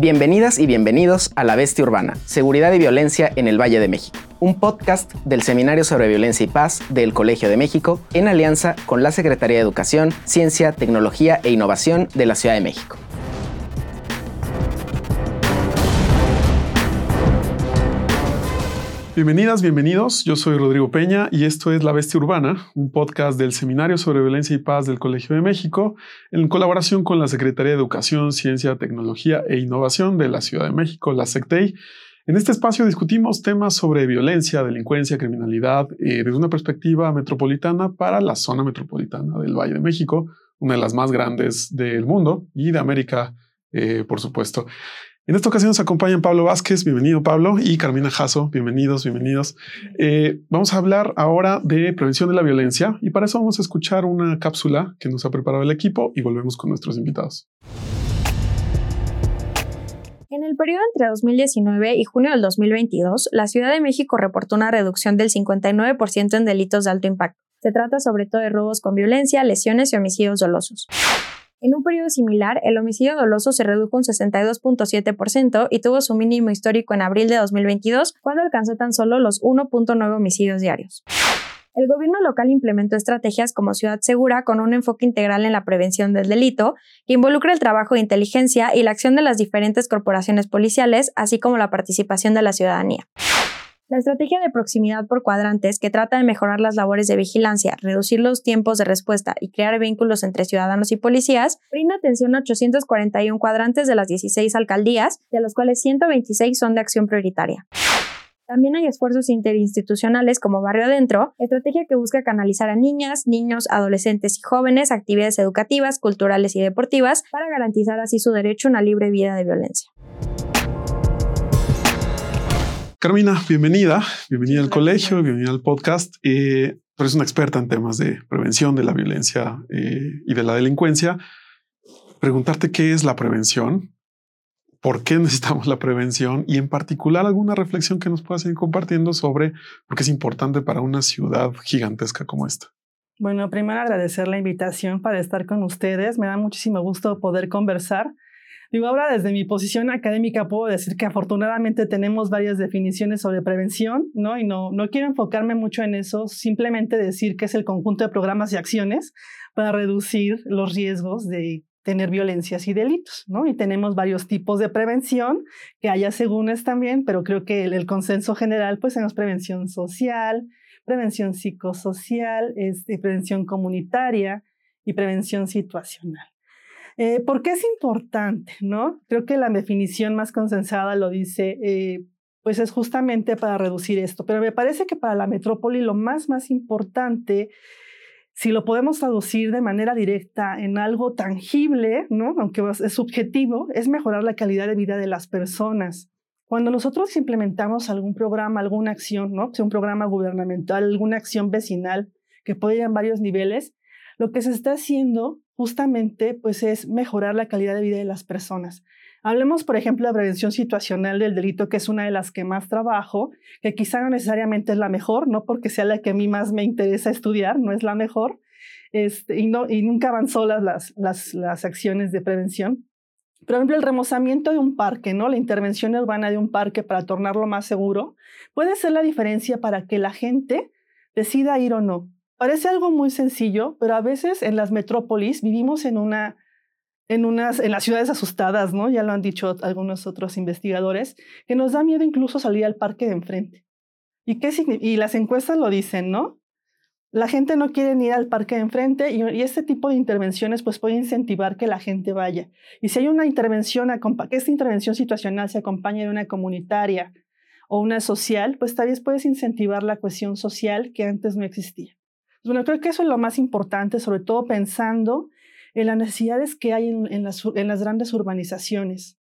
Bienvenidas y bienvenidos a La Bestia Urbana, Seguridad y Violencia en el Valle de México, un podcast del Seminario sobre Violencia y Paz del Colegio de México en alianza con la Secretaría de Educación, Ciencia, Tecnología e Innovación de la Ciudad de México. Bienvenidas, bienvenidos. Yo soy Rodrigo Peña y esto es La Bestia Urbana, un podcast del Seminario sobre Violencia y Paz del Colegio de México, en colaboración con la Secretaría de Educación, Ciencia, Tecnología e Innovación de la Ciudad de México, la SECTEI. En este espacio discutimos temas sobre violencia, delincuencia, criminalidad eh, desde una perspectiva metropolitana para la zona metropolitana del Valle de México, una de las más grandes del mundo y de América, eh, por supuesto. En esta ocasión nos acompañan Pablo Vázquez, bienvenido Pablo, y Carmina Jasso, bienvenidos, bienvenidos. Eh, vamos a hablar ahora de prevención de la violencia y para eso vamos a escuchar una cápsula que nos ha preparado el equipo y volvemos con nuestros invitados. En el periodo entre 2019 y junio del 2022, la Ciudad de México reportó una reducción del 59% en delitos de alto impacto. Se trata sobre todo de robos con violencia, lesiones y homicidios dolosos. En un periodo similar, el homicidio doloso se redujo un 62.7% y tuvo su mínimo histórico en abril de 2022, cuando alcanzó tan solo los 1.9 homicidios diarios. El gobierno local implementó estrategias como Ciudad Segura con un enfoque integral en la prevención del delito, que involucra el trabajo de inteligencia y la acción de las diferentes corporaciones policiales, así como la participación de la ciudadanía. La estrategia de proximidad por cuadrantes, que trata de mejorar las labores de vigilancia, reducir los tiempos de respuesta y crear vínculos entre ciudadanos y policías, brinda atención a 841 cuadrantes de las 16 alcaldías, de los cuales 126 son de acción prioritaria. También hay esfuerzos interinstitucionales como Barrio Adentro, estrategia que busca canalizar a niñas, niños, adolescentes y jóvenes actividades educativas, culturales y deportivas para garantizar así su derecho a una libre vida de violencia. Carmina, bienvenida, bienvenida al colegio, bienvenida al podcast. Eh, tú eres una experta en temas de prevención de la violencia eh, y de la delincuencia. Preguntarte qué es la prevención, por qué necesitamos la prevención y en particular alguna reflexión que nos puedas ir compartiendo sobre por qué es importante para una ciudad gigantesca como esta. Bueno, primero agradecer la invitación para estar con ustedes. Me da muchísimo gusto poder conversar Digo, ahora desde mi posición académica puedo decir que afortunadamente tenemos varias definiciones sobre prevención, ¿no? Y no, no quiero enfocarme mucho en eso, simplemente decir que es el conjunto de programas y acciones para reducir los riesgos de tener violencias y delitos, ¿no? Y tenemos varios tipos de prevención, que haya segúnes también, pero creo que el, consenso general, pues tenemos prevención social, prevención psicosocial, este, prevención comunitaria y prevención situacional. Eh, ¿Por qué es importante? ¿no? Creo que la definición más consensada lo dice, eh, pues es justamente para reducir esto, pero me parece que para la metrópoli lo más, más importante, si lo podemos traducir de manera directa en algo tangible, ¿no? aunque es subjetivo, es mejorar la calidad de vida de las personas. Cuando nosotros implementamos algún programa, alguna acción, ¿no? sea un programa gubernamental, alguna acción vecinal que puede ir en varios niveles, lo que se está haciendo justamente pues es mejorar la calidad de vida de las personas. Hablemos, por ejemplo, de prevención situacional del delito, que es una de las que más trabajo, que quizá no necesariamente es la mejor, no porque sea la que a mí más me interesa estudiar, no es la mejor, este, y, no, y nunca van solas las, las, las acciones de prevención. Por ejemplo, el remozamiento de un parque, ¿no? La intervención urbana de un parque para tornarlo más seguro, puede ser la diferencia para que la gente decida ir o no. Parece algo muy sencillo, pero a veces en las metrópolis vivimos en una en unas en las ciudades asustadas, ¿no? Ya lo han dicho algunos otros investigadores, que nos da miedo incluso salir al parque de enfrente. ¿Y qué y las encuestas lo dicen, ¿no? La gente no quiere ir al parque de enfrente y, y, este tipo de intervenciones pues puede incentivar que la gente vaya. Y si hay una intervención, que esta intervención situacional se acompañe de una comunitaria o una social, pues tal vez puedes incentivar la cohesión social que antes no existía. Bueno, creo que eso es lo más importante, sobre todo pensando en las necesidades que hay en, las, las grandes urbanizaciones,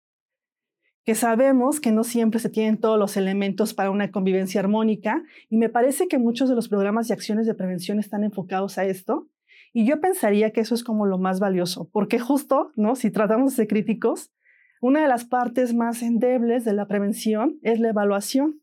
que sabemos que no siempre se tienen todos los elementos para una convivencia armónica, y me parece que muchos de los programas y acciones de prevención están enfocados a esto, y yo pensaría que eso es como lo más valioso, porque justo, ¿no? Si tratamos de ser críticos, una de las partes más endebles de la prevención es la evaluación,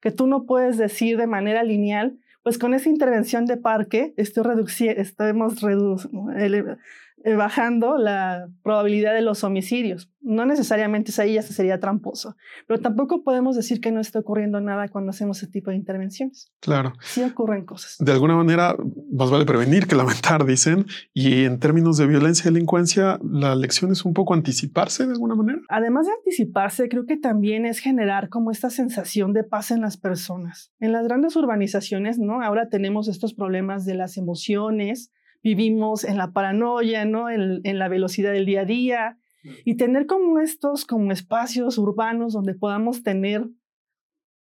que tú no puedes decir de manera lineal, pues con esa intervención de parque estamos eh, bajando la probabilidad de los homicidios. No necesariamente ahí ya sería tramposo, pero tampoco podemos decir que no esté ocurriendo nada cuando hacemos ese tipo de intervenciones. Claro. Sí ocurren cosas. De alguna manera, más vale prevenir que lamentar, dicen. Y en términos de violencia y delincuencia, la lección es un poco anticiparse de alguna manera. Además de anticiparse, creo que también es generar como esta sensación de paz en las personas. En las grandes urbanizaciones, ¿no? Ahora tenemos estos problemas de las emociones, vivimos en la paranoia, ¿no? En, la velocidad del día a día. Y tener como estos como espacios urbanos donde podamos tener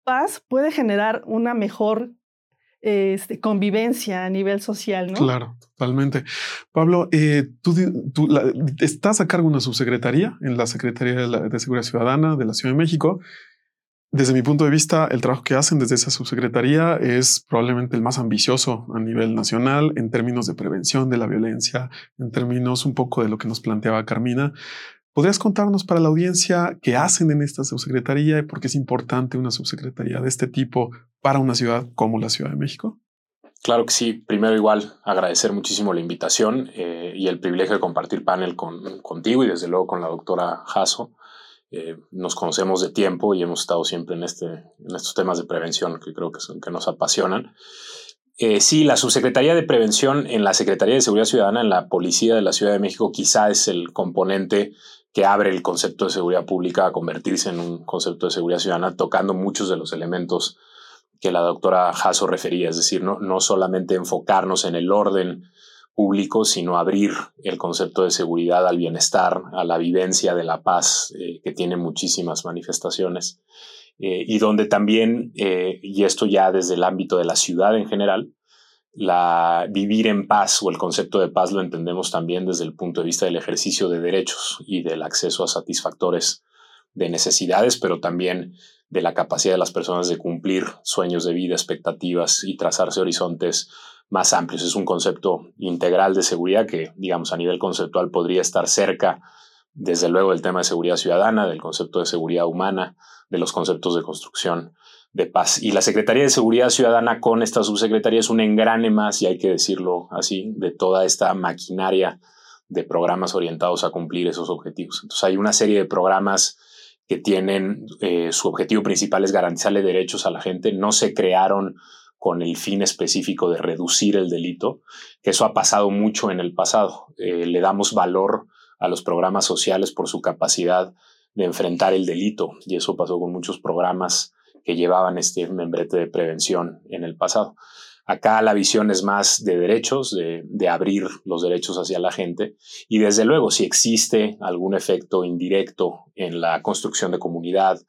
paz puede generar una mejor este, convivencia a nivel social, ¿no? Claro, totalmente. Pablo, eh, tú, estás a cargo de una subsecretaría en la Secretaría de, de, Seguridad Ciudadana de la Ciudad de México desde mi punto de vista, el trabajo que hacen desde esa subsecretaría es probablemente el más ambicioso a nivel nacional en términos de prevención de la violencia, en términos un poco de lo que nos planteaba Carmina. ¿Podrías contarnos para la audiencia qué hacen en esta subsecretaría y por qué es importante una subsecretaría de este tipo para una ciudad como la Ciudad de México? Claro que sí. Primero igual agradecer muchísimo la invitación eh, y el privilegio de compartir panel con, contigo y desde luego con la doctora Jasso. Eh, nos conocemos de tiempo y hemos estado siempre en, este, en estos temas de prevención que creo que, son, que nos apasionan. Eh, sí, la subsecretaría de prevención en la Secretaría de Seguridad Ciudadana, en la Policía de la Ciudad de México, quizá es el componente que abre el concepto de seguridad pública a convertirse en un concepto de seguridad ciudadana, tocando muchos de los elementos que la doctora Jasso refería, es decir, no, no solamente enfocarnos en el orden público, sino abrir el concepto de seguridad al bienestar, a la vivencia de la paz, eh, que tiene muchísimas manifestaciones, eh, y donde también, eh, y esto ya desde el ámbito de la ciudad en general, la vivir en paz o el concepto de paz lo entendemos también desde el punto de vista del ejercicio de derechos y del acceso a satisfactores de necesidades, pero también de la capacidad de las personas de cumplir sueños de vida, expectativas y trazarse horizontes más amplios. Es un concepto integral de seguridad que, digamos, a nivel conceptual podría estar cerca, desde luego, del tema de seguridad ciudadana, del concepto de seguridad humana, de los conceptos de construcción de paz. Y la Secretaría de Seguridad Ciudadana con esta subsecretaría es un engrane más, y hay que decirlo así, de toda esta maquinaria de programas orientados a cumplir esos objetivos. Entonces hay una serie de programas que tienen eh, su objetivo principal es garantizarle derechos a la gente. No se crearon con el fin específico de reducir el delito, que eso ha pasado mucho en el pasado. Eh, le damos valor a los programas sociales por su capacidad de enfrentar el delito y eso pasó con muchos programas que llevaban este membrete de prevención en el pasado. Acá la visión es más de derechos, de, de, abrir los derechos hacia la gente y desde luego si existe algún efecto indirecto en la construcción de comunidad,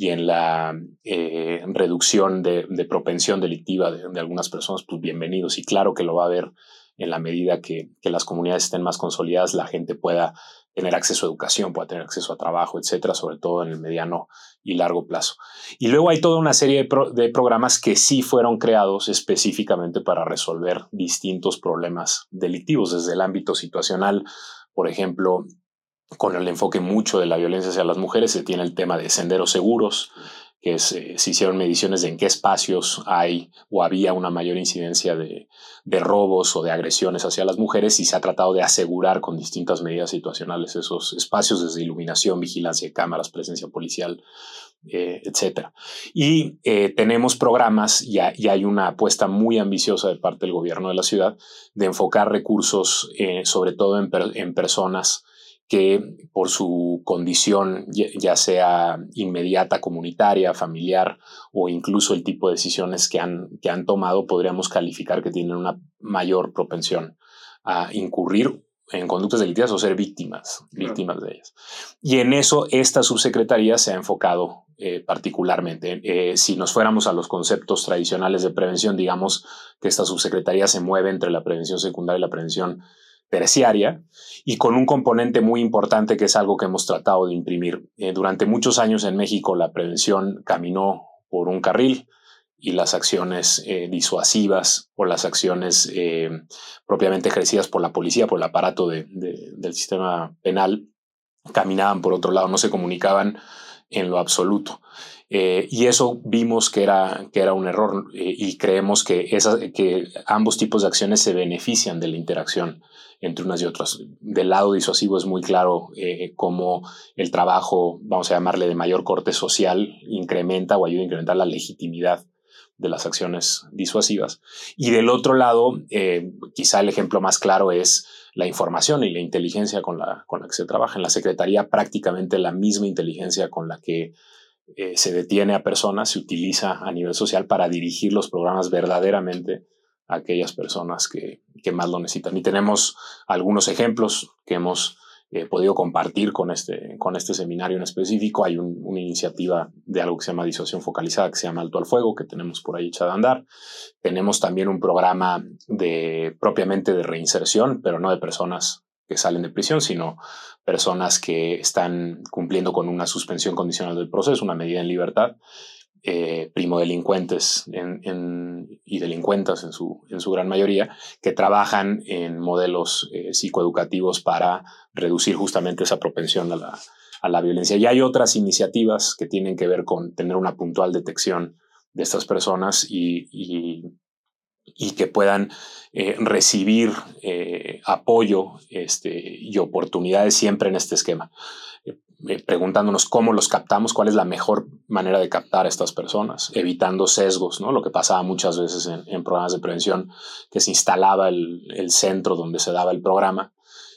y en la eh, reducción de, propensión delictiva de, algunas personas, pues bienvenidos. Y claro que lo va a haber en la medida que, las comunidades estén más consolidadas, la gente pueda tener acceso a educación, pueda tener acceso a trabajo, etcétera, sobre todo en el mediano y largo plazo. Y luego hay toda una serie de programas que sí fueron creados específicamente para resolver distintos problemas delictivos, desde el ámbito situacional, por ejemplo, con el enfoque mucho de la violencia hacia las mujeres, se tiene el tema de senderos seguros, que eh, se hicieron mediciones de en qué espacios hay o había una mayor incidencia de, robos o de agresiones hacia las mujeres y se ha tratado de asegurar con distintas medidas situacionales esos espacios desde iluminación, vigilancia de cámaras, presencia policial, eh, etc. Y eh, tenemos programas y, hay una apuesta muy ambiciosa de parte del gobierno de la ciudad de enfocar recursos sobre todo en personas que por su condición, ya sea inmediata, comunitaria, familiar o incluso el tipo de decisiones que han, que han tomado, podríamos calificar que tienen una mayor propensión a incurrir en conductas delictivas o ser víctimas, víctimas de ellas. Y en eso esta subsecretaría se ha enfocado eh, particularmente. Eh, si nos fuéramos a los conceptos tradicionales de prevención, digamos que esta subsecretaría se mueve entre la prevención secundaria y la prevención terciaria y con un componente muy importante que es algo que hemos tratado de imprimir. Eh, durante muchos años en México la prevención caminó por un carril y las acciones eh, disuasivas o las acciones eh, propiamente ejercidas por la policía, por el aparato del sistema penal, caminaban por otro lado, no se comunicaban en lo absoluto. Eh, y eso vimos que era, que era un error eh, y creemos que, que ambos tipos de acciones se benefician de la interacción entre unas y otras. Del lado disuasivo es muy claro eh, cómo el trabajo, vamos a llamarle de mayor corte social, incrementa o ayuda a incrementar la legitimidad de las acciones disuasivas. Y del otro lado, quizá el ejemplo más claro es la información y la inteligencia con la, con la que se trabaja. En la Secretaría prácticamente la misma inteligencia con la que eh, se detiene a personas, se utiliza a nivel social para dirigir los programas verdaderamente a aquellas personas que, que más lo necesitan. Y tenemos algunos ejemplos que hemos eh, podido compartir con este, con este seminario en específico. Hay una iniciativa de algo que se llama disuasión focalizada, que se llama Alto al Fuego, que tenemos por ahí echada a andar. Tenemos también un programa de, propiamente de reinserción, pero no de personas que salen de prisión, sino personas que están cumpliendo con una suspensión condicional del proceso, una medida en libertad, eh, primo delincuentes y delincuentas en su, en gran mayoría, que trabajan en modelos eh, psicoeducativos para reducir justamente esa propensión a la, violencia. Y hay otras iniciativas que tienen que ver con tener una puntual detección de estas personas y que puedan eh, recibir eh, apoyo este, y oportunidades siempre en este esquema. Eh, preguntándonos cómo los captamos, cuál es la mejor manera de captar a estas personas, evitando sesgos, ¿no? Lo que pasaba muchas veces en, programas de prevención, que se instalaba el, el, centro donde se daba el programa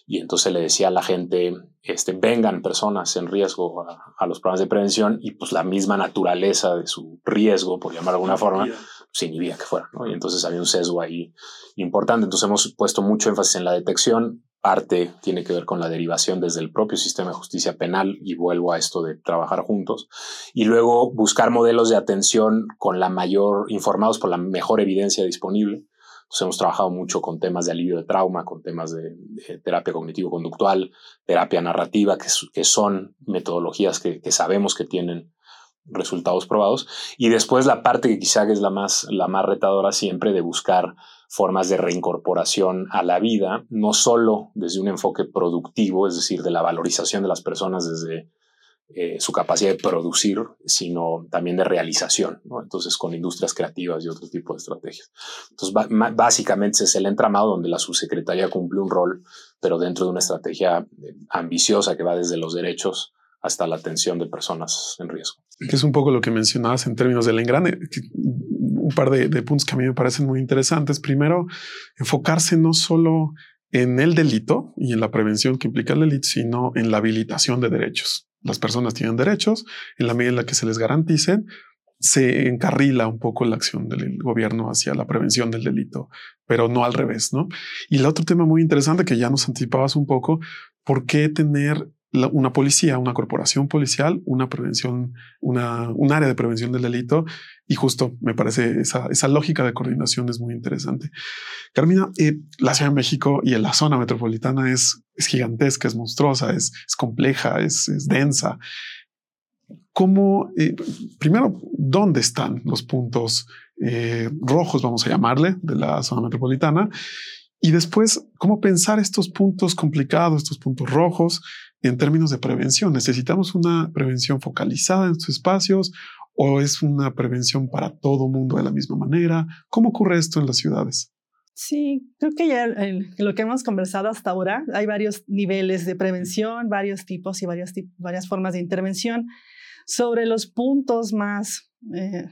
y entonces le decía a la gente, este, vengan personas en riesgo a, a los programas de prevención y pues la misma naturaleza de su riesgo, por llamar de alguna forma, se inhibía que fuera. Y entonces había un sesgo ahí importante. Entonces hemos puesto mucho énfasis en la detección. Parte tiene que ver con la derivación desde el propio sistema de justicia penal y vuelvo a esto de trabajar juntos. Y luego buscar modelos de atención con la mayor, informados por la mejor evidencia disponible. Hemos trabajado mucho con temas de alivio de trauma, con temas de, terapia cognitivo-conductual, terapia narrativa, que, son metodologías que sabemos que tienen resultados probados. Y después la parte que quizá es la más, la más retadora siempre de buscar formas de reincorporación a la vida, no solo desde un enfoque productivo, es decir, de la valorización de las personas desde eh, su capacidad de producir, sino también de realización, entonces con industrias creativas y otro tipo de estrategias. Entonces, básicamente es el entramado donde la subsecretaría cumple un rol, pero dentro de una estrategia eh, ambiciosa que va desde los derechos hasta la atención de personas en riesgo. Que es un poco lo que mencionabas en términos del engrane. Un par de, puntos que a mí me parecen muy interesantes. Primero, enfocarse no solo en el delito y en la prevención que implica el delito, sino en la habilitación de derechos. Las personas tienen derechos en la medida en la que se les garanticen, se encarrila un poco la acción del gobierno hacia la prevención del delito, pero no al revés, ¿no? Y el otro tema muy interesante que ya nos anticipabas un poco, ¿por qué tener una policía, una corporación policial, una prevención, una, un área de prevención del delito. Y justo me parece esa, esa lógica de coordinación es muy interesante. Carmina, eh, la Ciudad de México y la zona metropolitana es, es gigantesca, es monstruosa, es, es compleja, es, es, densa. ¿Cómo, eh, primero, dónde están los puntos eh, rojos, vamos a llamarle, de la zona metropolitana? Y después, ¿cómo pensar estos puntos complicados, estos puntos rojos en términos de prevención? ¿Necesitamos una prevención focalizada en estos espacios o es una prevención para todo mundo de la misma manera? ¿Cómo ocurre esto en las ciudades? Sí, creo que ya lo que hemos conversado hasta ahora hay varios niveles de prevención, varios tipos y varias, varias formas de intervención. Sobre los puntos más eh,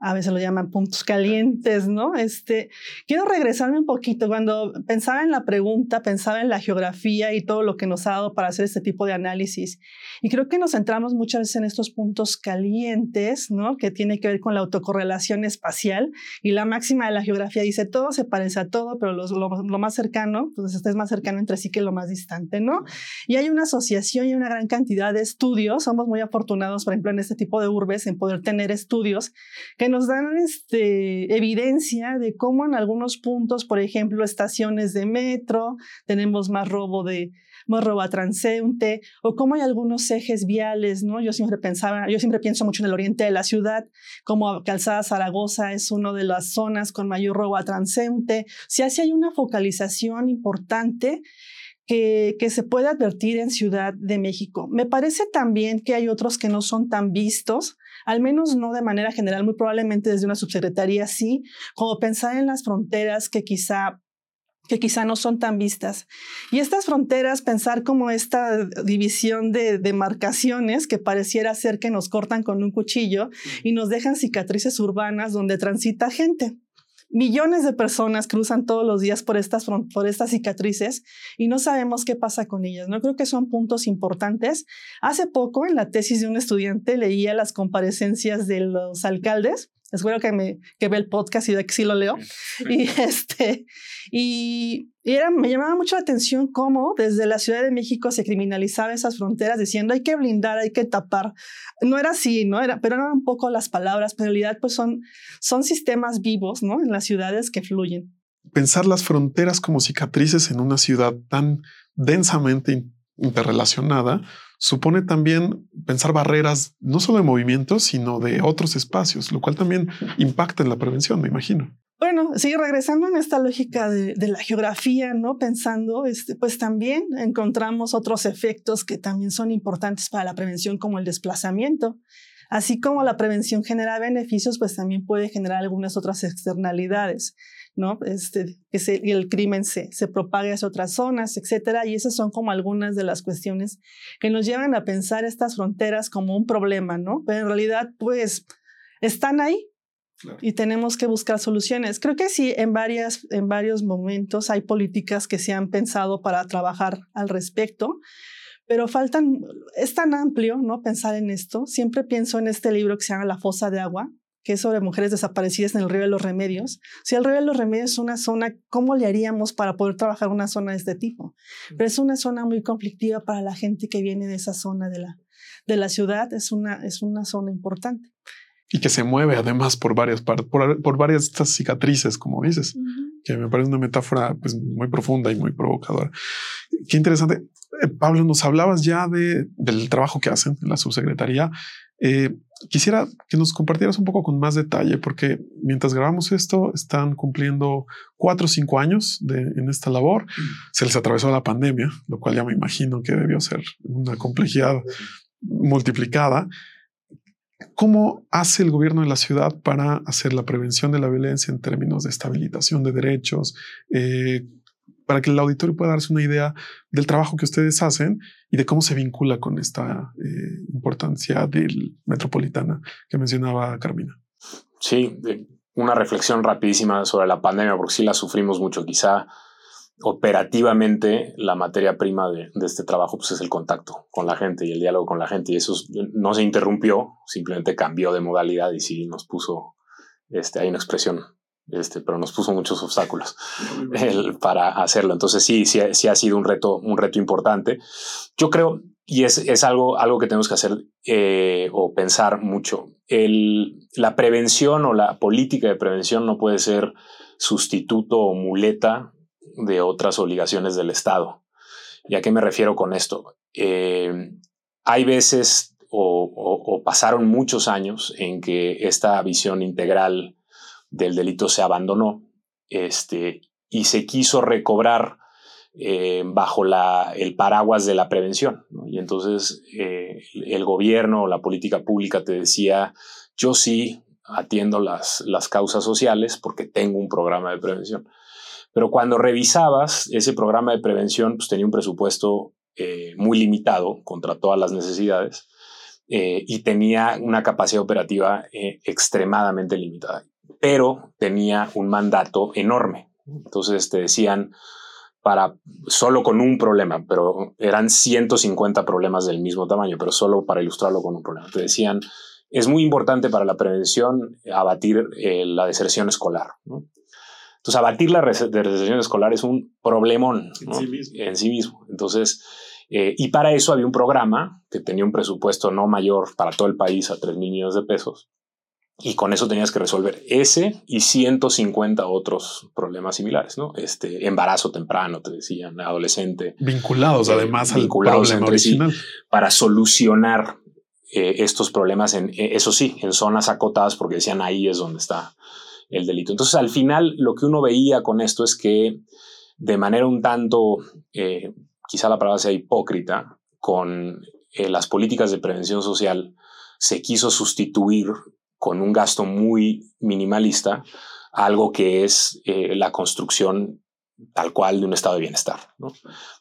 a veces lo llaman puntos calientes, ¿no? Este, quiero regresarme un poquito. Cuando pensaba en la pregunta, pensaba en la geografía y todo lo que nos ha dado para hacer este tipo de análisis. Y creo que nos centramos muchas veces en estos puntos calientes, ¿no? Que tiene que ver con la autocorrelación espacial. Y la máxima de la geografía dice, todo se parece a todo, pero lo, lo, más cercano, pues este es más cercano entre sí que lo más distante, ¿no? Y hay una asociación y una gran cantidad de estudios. Somos muy afortunados, por ejemplo, en este tipo de urbes, en poder tener estudios que nos dan este, evidencia de cómo en algunos puntos, por ejemplo, estaciones de metro, tenemos más robo de más robo a transeúnte, o cómo hay algunos ejes viales, ¿no? Yo siempre pensaba, yo siempre pienso mucho en el oriente de la ciudad, como Calzada Zaragoza es una de las zonas con mayor robo a transeúnte. Si así hay una focalización importante que, que, se puede advertir en Ciudad de México. Me parece también que hay otros que no son tan vistos, al menos no de manera general, muy probablemente desde una subsecretaría sí, como pensar en las fronteras que quizá que quizá no son tan vistas. Y estas fronteras, pensar como esta división de demarcaciones que pareciera ser que nos cortan con un cuchillo y nos dejan cicatrices urbanas donde transita gente. Millones de personas cruzan todos los días por estas, por estas cicatrices y no sabemos qué pasa con ellas. No creo que son puntos importantes. Hace poco en la tesis de un estudiante leía las comparecencias de los alcaldes Espero que me que ve el podcast y de que sí lo leo. Y este y, era, me llamaba mucho la atención cómo desde la Ciudad de México se criminalizaba esas fronteras diciendo hay que blindar, hay que tapar. No era así, no era, pero eran un poco las palabras, pero en realidad pues son son sistemas vivos, ¿no? En las ciudades que fluyen. Pensar las fronteras como cicatrices en una ciudad tan densamente interrelacionada supone también pensar barreras no solo de movimientos, sino de otros espacios, lo cual también impacta en la prevención, me imagino. Bueno, sí, regresando en esta lógica de, la geografía, ¿no? Pensando, este, pues también encontramos otros efectos que también son importantes para la prevención, como el desplazamiento. Así como la prevención genera beneficios, pues también puede generar algunas otras externalidades. ¿no? Este, que el crimen se, se propague hacia otras zonas, etcétera. Y esas son como algunas de las cuestiones que nos llevan a pensar estas fronteras como un problema, ¿no? Pero en realidad, pues, están ahí, Y tenemos que buscar soluciones. Creo que sí, en, varias, en varios momentos hay políticas que se han pensado para trabajar al respecto, pero faltan, es tan amplio, ¿no? Pensar en esto. Siempre pienso en este libro que se llama La fosa de agua, que es sobre mujeres desaparecidas en el río de los remedios. Si el río de los remedios es una zona, ¿cómo le haríamos para poder trabajar una zona de este tipo? Pero es una zona muy conflictiva para la gente que viene de esa zona de la, de la ciudad, es una, es una zona importante. Y que se mueve además por varias partes, por, por, varias estas cicatrices, como dices, que me parece una metáfora pues, muy profunda y muy provocadora. Qué interesante. Eh, Pablo, nos hablabas ya de, del trabajo que hacen en la subsecretaría. Eh, quisiera que nos compartieras un poco con más detalle, porque mientras grabamos esto, están cumpliendo cuatro o cinco años de, en esta labor. Se les atravesó la pandemia, lo cual ya me imagino que debió ser una complejidad multiplicada. ¿Cómo hace el gobierno de la ciudad para hacer la prevención de la violencia en términos de estabilización de derechos? Eh, para que el auditorio pueda darse una idea del trabajo que ustedes hacen y de cómo se vincula con esta eh, importancia del metropolitana que mencionaba Carmina. Sí, una reflexión rapidísima sobre la pandemia, porque sí la sufrimos mucho. Quizá operativamente la materia prima de, de, este trabajo pues es el contacto con la gente y el diálogo con la gente y eso no se interrumpió, simplemente cambió de modalidad y sí nos puso, este, hay una expresión este, pero nos puso muchos obstáculos para hacerlo. Entonces sí, sí, sí, ha sido un reto, un reto importante. Yo creo, y es, es algo, algo que tenemos que hacer eh, o pensar mucho, el, la prevención o la política de prevención no puede ser sustituto o muleta de otras obligaciones del Estado. ¿Y a qué me refiero con esto? Eh, hay veces o, pasaron muchos años en que esta visión integral del delito se abandonó este, y se quiso recobrar eh, bajo la, el paraguas de la prevención. Y entonces eh, el gobierno o la política pública te decía, yo sí atiendo las, las causas sociales porque tengo un programa de prevención. Pero cuando revisabas ese programa de prevención, pues tenía un presupuesto eh, muy limitado contra todas las necesidades y tenía una capacidad operativa extremadamente limitada pero tenía un mandato enorme. Entonces te decían, para solo con un problema, pero eran 150 problemas del mismo tamaño, pero solo para ilustrarlo con un problema. Te decían, es muy importante para la prevención abatir eh, la deserción escolar. Entonces, abatir la deserción escolar es un problemón en, sí, mismo. Entonces, eh, y para eso había un programa que tenía un presupuesto no mayor para todo el país a 3 millones de pesos, y con eso tenías que resolver ese y 150 otros problemas similares, ¿no? Este embarazo temprano, te decían, adolescente. Vinculados eh, además al problema original. para solucionar eh, estos problemas en, eso sí, en zonas acotadas, porque decían ahí es donde está el delito. Entonces, al final, lo que uno veía con esto es que de manera un tanto quizá la palabra sea hipócrita, con eh, las políticas de prevención social se quiso sustituir con un gasto muy minimalista algo que es eh, la construcción tal cual de un estado de bienestar.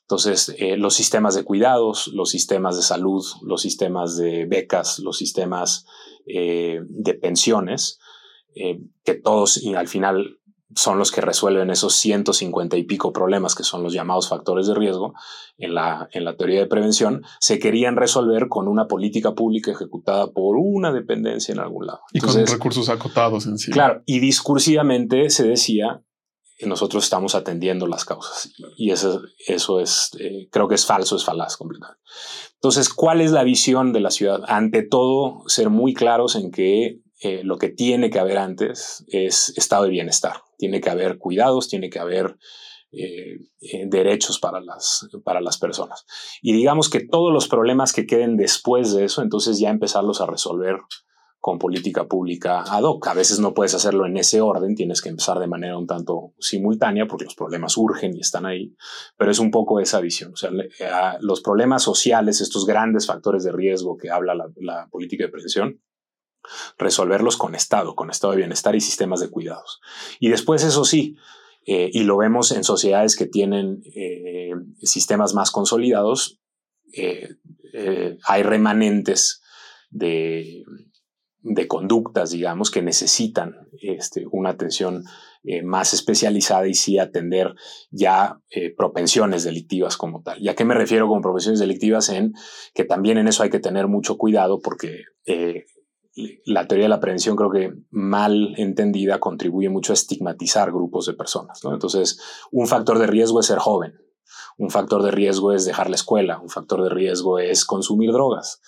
Entonces, eh, los sistemas de cuidados, los sistemas de salud, los sistemas de becas, los sistemas de pensiones, que todos y al final son los que resuelven esos 150 y pico problemas que son los llamados factores de riesgo en la, en la teoría de prevención, se querían resolver con una política pública ejecutada por una dependencia en algún lado. Y con recursos acotados en sí. Claro, y discursivamente se decía que nosotros estamos atendiendo las causas. Y eso, eso es, eh, creo que es falso, es falaz completamente. Entonces, ¿cuál es la visión de la ciudad? Ante todo, ser muy claros en que eh, lo que tiene que haber antes es estado de bienestar. Tiene que haber cuidados, tiene que haber eh, eh, derechos para las, para las personas. Y digamos que todos los problemas que queden después de eso, entonces ya empezarlos a resolver con política pública ad hoc. A veces no puedes hacerlo en ese orden, tienes que empezar de manera un tanto simultánea porque los problemas urgen y están ahí, pero es un poco esa visión. O sea, los problemas sociales, estos grandes factores de riesgo que habla la, la política de prevención, resolverlos con Estado, con estado de bienestar y sistemas de cuidados. Y después, eso sí, eh, y lo vemos en sociedades que tienen eh, sistemas más consolidados, eh, hay remanentes de, de, conductas, digamos, que necesitan este, una atención más especializada y sí atender ya propensiones delictivas como tal. ¿Y a qué me refiero con propensiones delictivas? En que también en eso hay que tener mucho cuidado porque la teoría de la prevención creo que mal entendida contribuye mucho a estigmatizar grupos de personas. Entonces, un factor de riesgo es ser joven, un factor de riesgo es dejar la escuela, un factor de riesgo es consumir drogas.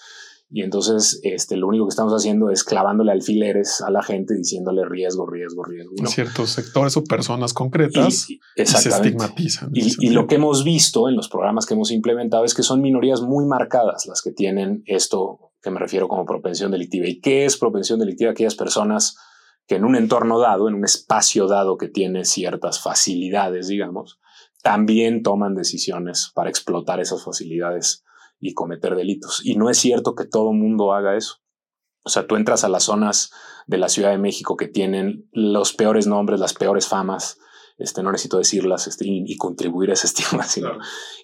Y entonces este, lo único que estamos haciendo es clavándole alfileres a la gente diciéndole riesgo, riesgo, riesgo. ¿no? Ciertos sectores o personas concretas y, se estigmatizan. Y, y, lo que hemos visto en los programas que hemos implementado es que son minorías muy marcadas las que tienen esto que me refiero como propensión delictiva. ¿Y qué es propensión delictiva? Aquellas personas que en un entorno dado, en un espacio dado que tiene ciertas facilidades, digamos, también toman decisiones para explotar esas facilidades y cometer delitos. Y no es cierto que todo mundo haga eso. O sea, tú entras a las zonas de la Ciudad de México que tienen los peores nombres, las peores famas, este, no necesito decirlas este, y, contribuir a ese estigma, sino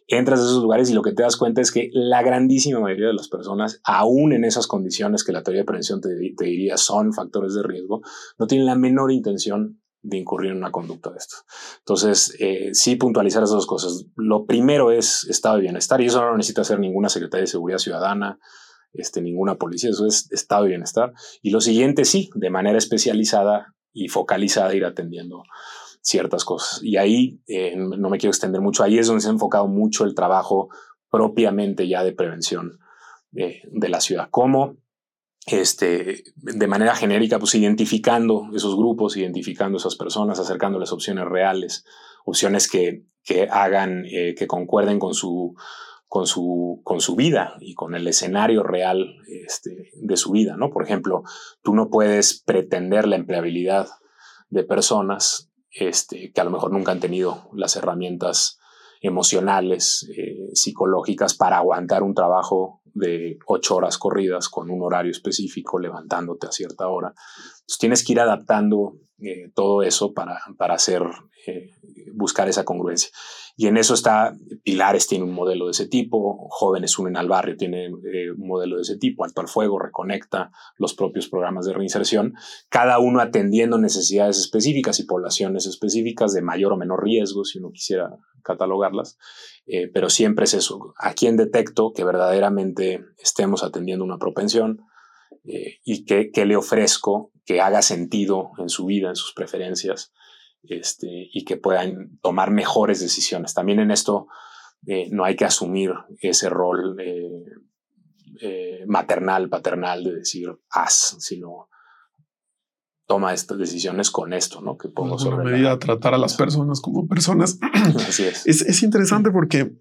entras a esos lugares y lo que te das cuenta es que la grandísima mayoría de las personas, aún en esas condiciones que la teoría de prevención te, diría son factores de riesgo, no tienen la menor intención de incurrir en una conducta de esto. Entonces, eh, sí puntualizar esas dos cosas. Lo primero es estado de bienestar y eso no necesita hacer ninguna Secretaría de Seguridad Ciudadana, este, ninguna policía, eso es estado de bienestar. Y lo siguiente, sí, de manera especializada y focalizada ir atendiendo ciertas cosas. Y ahí, eh, no me quiero extender mucho, ahí es donde se ha enfocado mucho el trabajo propiamente ya de prevención de la ciudad. ¿Cómo? Este, de manera genérica, pues identificando esos grupos, identificando esas personas, acercándoles opciones reales, opciones que, que hagan, eh, que concuerden con su, con su, con su vida y con el escenario real este, de su vida, ¿no? Por ejemplo, tú no puedes pretender la empleabilidad de personas este, que a lo mejor nunca han tenido las herramientas emocionales, eh, psicológicas para aguantar un trabajo de ocho horas corridas con un horario específico, levantándote a cierta hora. Entonces tienes que ir adaptando eh, todo eso para, para hacer, eh, buscar esa congruencia. Y en eso está, Pilares tiene un modelo de ese tipo, Jóvenes Unen al Barrio tiene eh, un modelo de ese tipo, Alto al Fuego reconecta los propios programas de reinserción, cada uno atendiendo necesidades específicas y poblaciones específicas de mayor o menor riesgo, si uno quisiera catalogarlas, pero siempre es eso, a quién detecto que verdaderamente estemos atendiendo una propensión, eh, y qué, le ofrezco que haga sentido en su vida, en sus preferencias, este, y que puedan tomar mejores decisiones. También en esto eh, no hay que asumir ese rol eh, maternal, paternal de decir haz, sino toma estas decisiones con esto, ¿no? Que pongo sobre medida a tratar a las personas como personas. Así es. es. Es interesante porque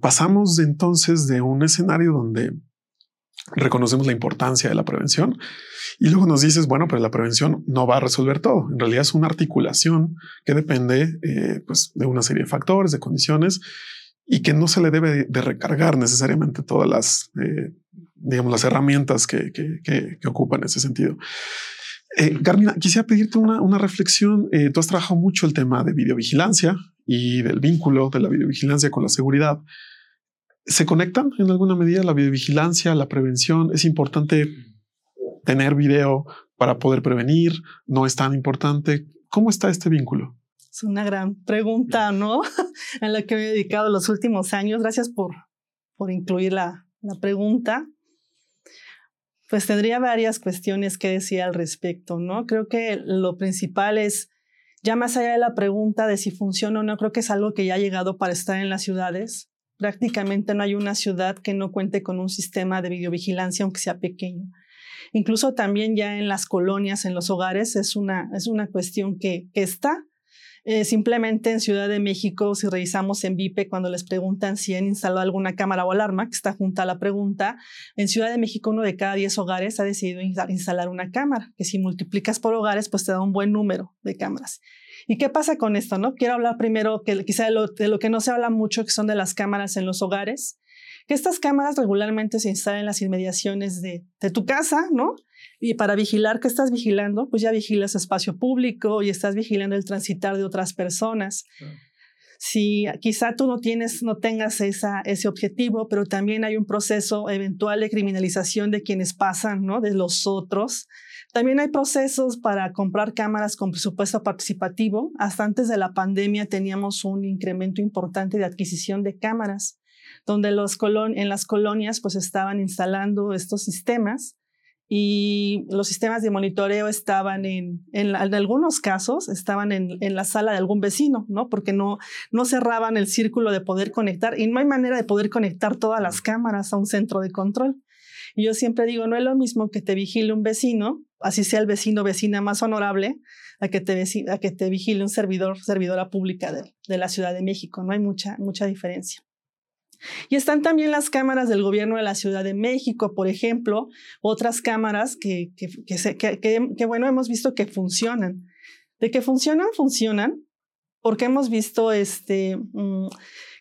pasamos entonces de un escenario donde reconocemos la importancia de la prevención y luego nos dices, bueno, pero la prevención no va a resolver todo. En realidad es una articulación que depende eh, pues, de una serie de factores, de condiciones y que no se le debe de recargar necesariamente todas las, eh, digamos, las herramientas que, que, que, en ese sentido. Eh, Carmina, quisiera pedirte una, una reflexión. Tú has trabajado mucho el tema de videovigilancia y del vínculo de la videovigilancia con la seguridad. ¿Se conectan en alguna medida la videovigilancia, la prevención? ¿Es importante tener video para poder prevenir? ¿No es tan importante? ¿Cómo está este vínculo? Es una gran pregunta, ¿no? en la que me he dedicado los últimos años. Gracias por, por incluir la, la pregunta. Pues tendría varias cuestiones que decir al respecto, ¿no? Creo que lo principal es, ya más allá de la pregunta de si funciona o no, creo que es algo que ya ha llegado para estar en las ciudades. Prácticamente no hay una ciudad que no cuente con un sistema de videovigilancia, aunque sea pequeño. Incluso también ya en las colonias, en los hogares, es una, es una cuestión que, que está eh, simplemente en Ciudad de México, si revisamos en VIPE, cuando les preguntan si han instalado alguna cámara o alarma, que está junto a la pregunta, en Ciudad de México uno de cada diez hogares ha decidido instalar una cámara, que si multiplicas por hogares, pues te da un buen número de cámaras. ¿Y qué pasa con esto? No quiero hablar primero que quizá de lo, que no se habla mucho, que son de las cámaras en los hogares que estas cámaras regularmente se instalan en las inmediaciones de, de, tu casa, ¿no? Y para vigilar que estás vigilando, pues ya vigilas espacio público y estás vigilando el transitar de otras personas. Si quizá tú no tienes, no tengas esa, ese objetivo, pero también hay un proceso eventual de criminalización de quienes pasan, ¿no? De los otros. También hay procesos para comprar cámaras con presupuesto participativo. Hasta antes de la pandemia teníamos un incremento importante de adquisición de cámaras donde los en las colonias pues estaban instalando estos sistemas y los sistemas de monitoreo estaban en, en, algunos casos, estaban en, en, la sala de algún vecino, ¿no? Porque no, no cerraban el círculo de poder conectar y no hay manera de poder conectar todas las cámaras a un centro de control. Y yo siempre digo, no es lo mismo que te vigile un vecino, así sea el vecino vecina más honorable, a que te, a que te vigile un servidor, servidora pública de, de la Ciudad de México. No hay mucha, mucha diferencia. Y están también las cámaras del gobierno de la Ciudad de México, por ejemplo, otras cámaras que, que, bueno, hemos visto que funcionan. De que funcionan, funcionan, porque hemos visto este, mm,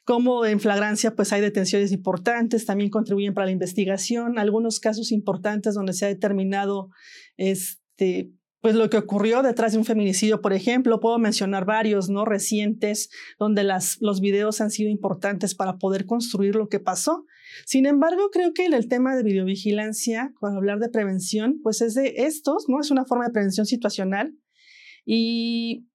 cómo en flagrancia pues hay detenciones importantes, también contribuyen para la investigación, algunos casos importantes donde se ha determinado este, pues lo que ocurrió detrás de un feminicidio, por ejemplo, puedo mencionar varios, ¿no? Recientes, donde las, los videos han sido importantes para poder construir lo que pasó. Sin embargo, creo que el tema de videovigilancia, cuando hablar de prevención, pues es de estos, ¿no? Es una forma de prevención situacional. Y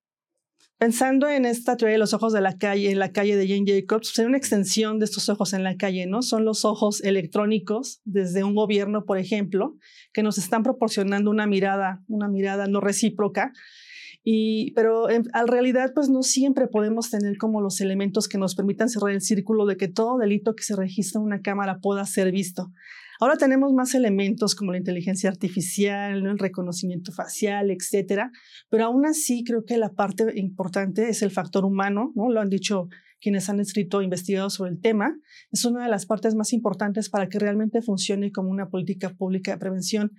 Pensando en esta teoría de los ojos de la calle, en la calle de Jane Jacobs, sería una extensión de estos ojos en la calle, ¿no? Son los ojos electrónicos desde un gobierno, por ejemplo, que nos están proporcionando una mirada, una mirada no recíproca. Y, pero en, al realidad, pues no siempre podemos tener como los elementos que nos permitan cerrar el círculo de que todo delito que se registra en una cámara pueda ser visto. Ahora tenemos más elementos como la inteligencia artificial, el reconocimiento facial, etcétera, pero aún así creo que la parte importante es el factor humano, ¿no? Lo han dicho quienes han escrito, investigado sobre el tema, es una de las partes más importantes para que realmente funcione como una política pública de prevención.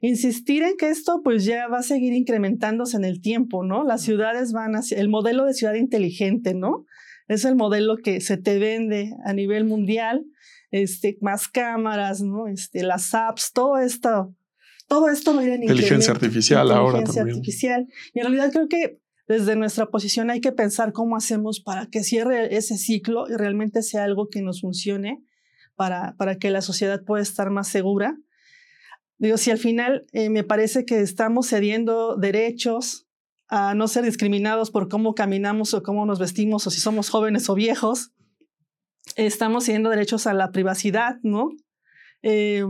Insistir en que esto pues ya va a seguir incrementándose en el tiempo, ¿no? Las ciudades van hacia el modelo de ciudad inteligente, ¿no? Es el modelo que se te vende a nivel mundial este, más cámaras, ¿no? Este, las apps, todo esto, todo esto va a ir en Inteligencia artificial ahora también. artificial. Y en realidad creo que desde nuestra posición hay que pensar cómo hacemos para que cierre ese ciclo y realmente sea algo que nos funcione para, para que la sociedad pueda estar más segura. Digo, si al final eh, me parece que estamos cediendo derechos a no ser discriminados por cómo caminamos o cómo nos vestimos o si somos jóvenes o viejos, estamos siguiendo derechos a la privacidad, ¿no? Eh,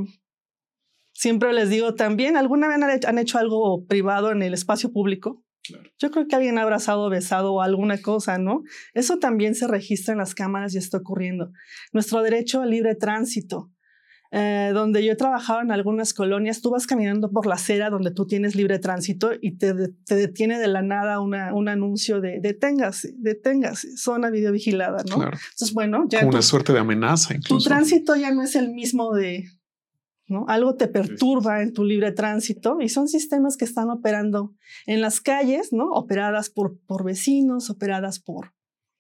siempre les digo también, ¿alguna vez han hecho algo privado en el espacio público? Yo creo que alguien ha abrazado, besado o alguna cosa, ¿no? Eso también se registra en las cámaras y está ocurriendo. Nuestro derecho al libre tránsito. Eh, donde yo he trabajado en algunas colonias, tú vas caminando por la acera donde tú tienes libre tránsito y te, te detiene de la nada una, un anuncio de deténgase, deténgase, zona videovigilada, ¿no? Entonces, bueno, ya. Como una suerte de amenaza, incluso. Tu tránsito ya no es el mismo de, ¿no? Algo te perturba en tu libre tránsito y son sistemas que están operando en las calles, ¿no? Operadas por, por vecinos, operadas por,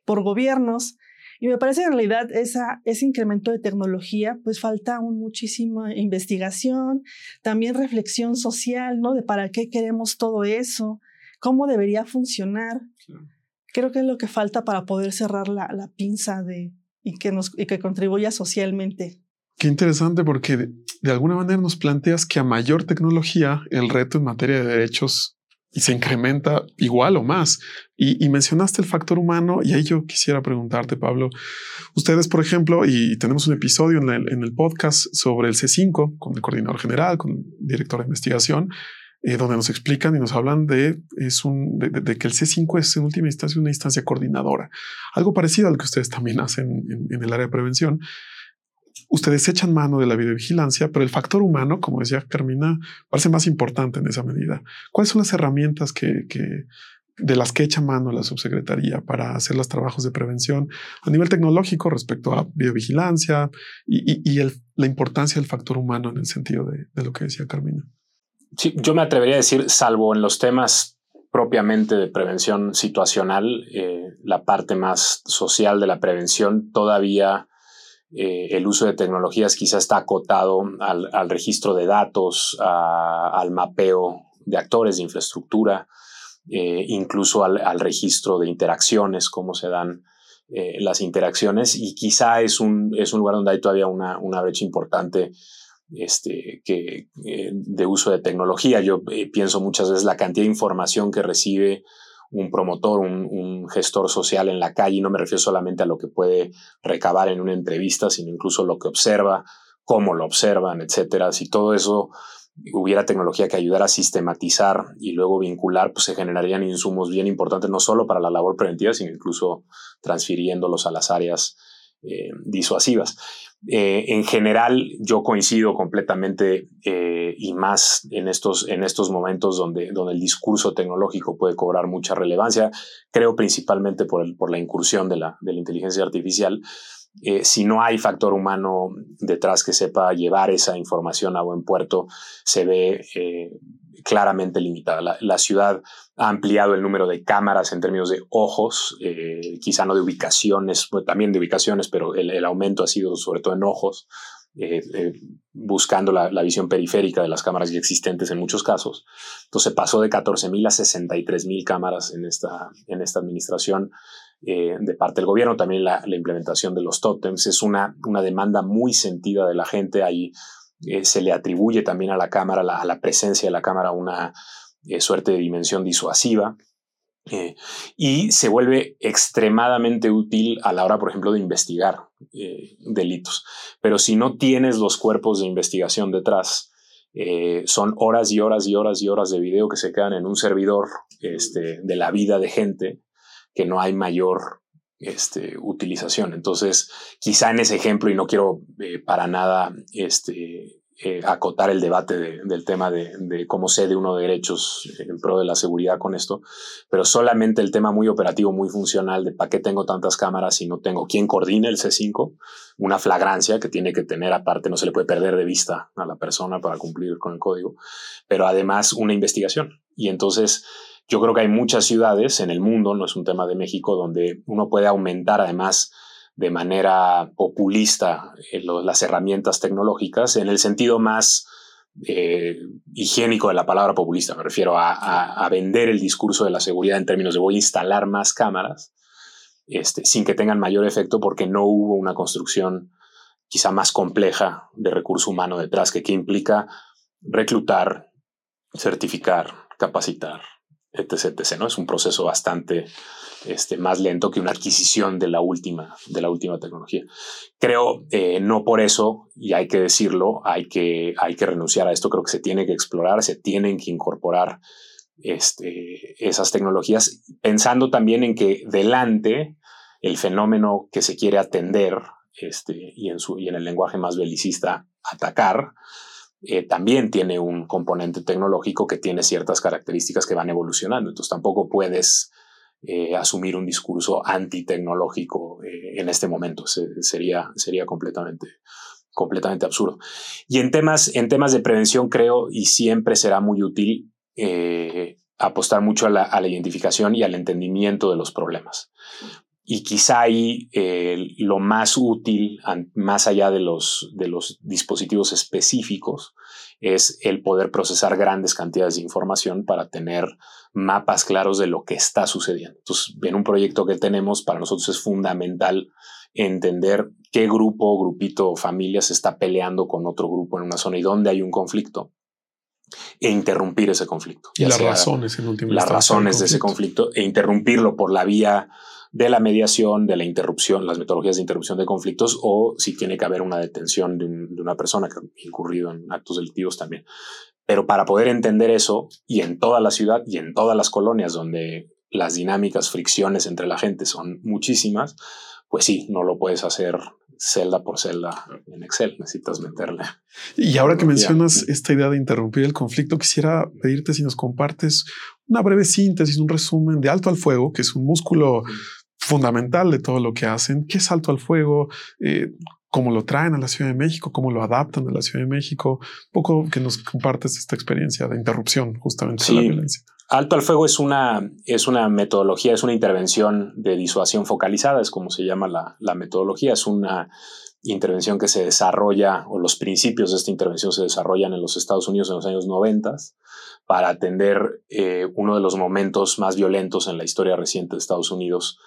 por gobiernos Y me parece en realidad esa, ese incremento de tecnología, pues falta aún muchísima investigación, también reflexión social, ¿no? De para qué queremos todo eso, cómo debería funcionar. Creo que es lo que falta para poder cerrar la, la pinza de, y, que nos, y que contribuya socialmente. Qué interesante porque de, de alguna manera nos planteas que a mayor tecnología el reto en materia de derechos y se incrementa igual o más. Y, mencionaste el factor humano y ahí yo quisiera preguntarte, Pablo, ustedes, por ejemplo, y tenemos un episodio en el, en el podcast sobre el C5 con el coordinador general, con el director de investigación, eh, donde nos explican y nos hablan de, es un, de, que el C5 es en última instancia una instancia coordinadora, algo parecido al que ustedes también hacen en, en el área de prevención ustedes echan mano de la videovigilancia, pero el factor humano, como decía Carmina, parece más importante en esa medida. ¿Cuáles son las herramientas que, de las que echa mano la subsecretaría para hacer los trabajos de prevención a nivel tecnológico respecto a videovigilancia y, la importancia del factor humano en el sentido de, lo que decía Carmina? Sí, yo me atrevería a decir, salvo en los temas propiamente de prevención situacional, eh, la parte más social de la prevención todavía eh, el uso de tecnologías quizá está acotado al, registro de datos, al mapeo de actores de infraestructura, eh, incluso al, registro de interacciones, cómo se dan eh, las interacciones, y quizá es un, es un lugar donde hay todavía una, una brecha importante este, que, de uso de tecnología. Yo pienso muchas veces la cantidad de información que recibe un promotor, un, gestor social en la calle, no me refiero solamente a lo que puede recabar en una entrevista, sino incluso lo que observa, cómo lo observan, etcétera. Si todo eso hubiera tecnología que ayudara a sistematizar y luego vincular, pues se generarían insumos bien importantes, no solo para la labor preventiva, sino incluso transfiriéndolos a las áreas eh, disuasivas. Eh, en general, yo coincido completamente eh, y más en estos, en estos momentos donde, donde el discurso tecnológico puede cobrar mucha relevancia. Creo principalmente por, el, por la incursión de la, de la inteligencia artificial. si no hay factor humano detrás que sepa llevar esa información a buen puerto, se ve claramente limitada. La, ciudad ha ampliado el número de cámaras en términos de ojos, eh, quizá no de ubicaciones, también de ubicaciones, pero el, aumento ha sido sobre todo en ojos, eh, eh, buscando la, visión periférica de las cámaras ya existentes en muchos casos. Entonces pasó de 14.000 a 63.000 cámaras en esta, en esta administración. de parte del gobierno, también la, implementación de los tótems es una, una demanda muy sentida de la gente. Hay eh, se le atribuye también a la cámara, a la presencia de la cámara, una eh, suerte de dimensión disuasiva. Eh, y se vuelve extremadamente útil a la hora, por ejemplo, de investigar delitos. Pero si no tienes los cuerpos de investigación detrás, son horas y horas y horas y horas de video que se quedan en un servidor este, de la vida de gente que no hay mayor este, utilización. Entonces, quizá en ese ejemplo, y no quiero eh, para nada este, eh, acotar el debate del tema de, cómo cede uno de derechos en pro de la seguridad con esto, pero solamente el tema muy operativo, muy funcional de para qué tengo tantas cámaras y no tengo quién coordine el C5, una flagrancia que tiene que tener aparte, no se le puede perder de vista a la persona para cumplir con el código, pero además una investigación. Y entonces, yo creo que hay muchas ciudades en el mundo, no es un tema de México, donde uno puede aumentar además de manera populista eh, las herramientas tecnológicas en el sentido más eh, higiénico de la palabra populista. Me refiero a, vender el discurso de la seguridad en términos de voy a instalar más cámaras este, sin que tengan mayor efecto porque no hubo una construcción quizá más compleja de recurso humano detrás que, que implica reclutar, certificar, capacitar, etc, ¿no? Es un proceso bastante este, más lento que una adquisición de la última, de la última tecnología. Creo, eh, no por eso, y hay que decirlo, hay que, hay que renunciar a esto, creo que se tiene que explorar, se tienen que incorporar este, esas tecnologías, pensando también en que delante el fenómeno que se quiere atender este, y, en su, y en el lenguaje más belicista, atacar, eh, también tiene un componente tecnológico que tiene ciertas características que van evolucionando. Entonces tampoco puedes eh, asumir un discurso antitecnológico eh, en este momento. sería, sería completamente, completamente absurdo. Y en temas, en temas de prevención creo y siempre será muy útil apostar mucho a la, a la identificación y al entendimiento de los problemas. Y quizá ahí eh, lo más útil, más allá de los, de los dispositivos específicos, es el poder procesar grandes cantidades de información para tener mapas claros de lo que está sucediendo. Entonces, en un proyecto que tenemos, para nosotros es fundamental entender qué grupo, grupito o familia se está peleando con otro grupo en una zona y dónde hay un conflicto e interrumpir ese conflicto. Y las razones, en última Las razones de ese conflicto e interrumpirlo por la vía de la mediación, de la interrupción, las metodologías de interrupción de conflictos o si tiene que haber una detención de, una persona que ha incurrido en actos delictivos también. Pero para poder entender eso y en toda la ciudad y en todas las colonias donde las dinámicas, fricciones entre la gente son muchísimas, pues sí, no lo puedes hacer celda por celda en Excel, necesitas meterle. Y ahora que mencionas esta idea de interrumpir el conflicto, quisiera pedirte si nos compartes una breve síntesis, un resumen de Alto al Fuego, que es un músculo fundamental de todo lo que hacen. ¿Qué es Alto al Fuego? Eh, ¿Cómo lo traen a la Ciudad de México? ¿Cómo lo adaptan a la Ciudad de México? Un poco que nos compartes esta experiencia de interrupción justamente de la violencia. Alto al fuego es una, es una metodología, es una intervención de disuasión focalizada, es como se llama la, la metodología, es una intervención que se desarrolla, o los principios de esta intervención se desarrollan en los Estados Unidos en los años 90 para atender eh, uno de los momentos más violentos en la historia reciente de Estados Unidos,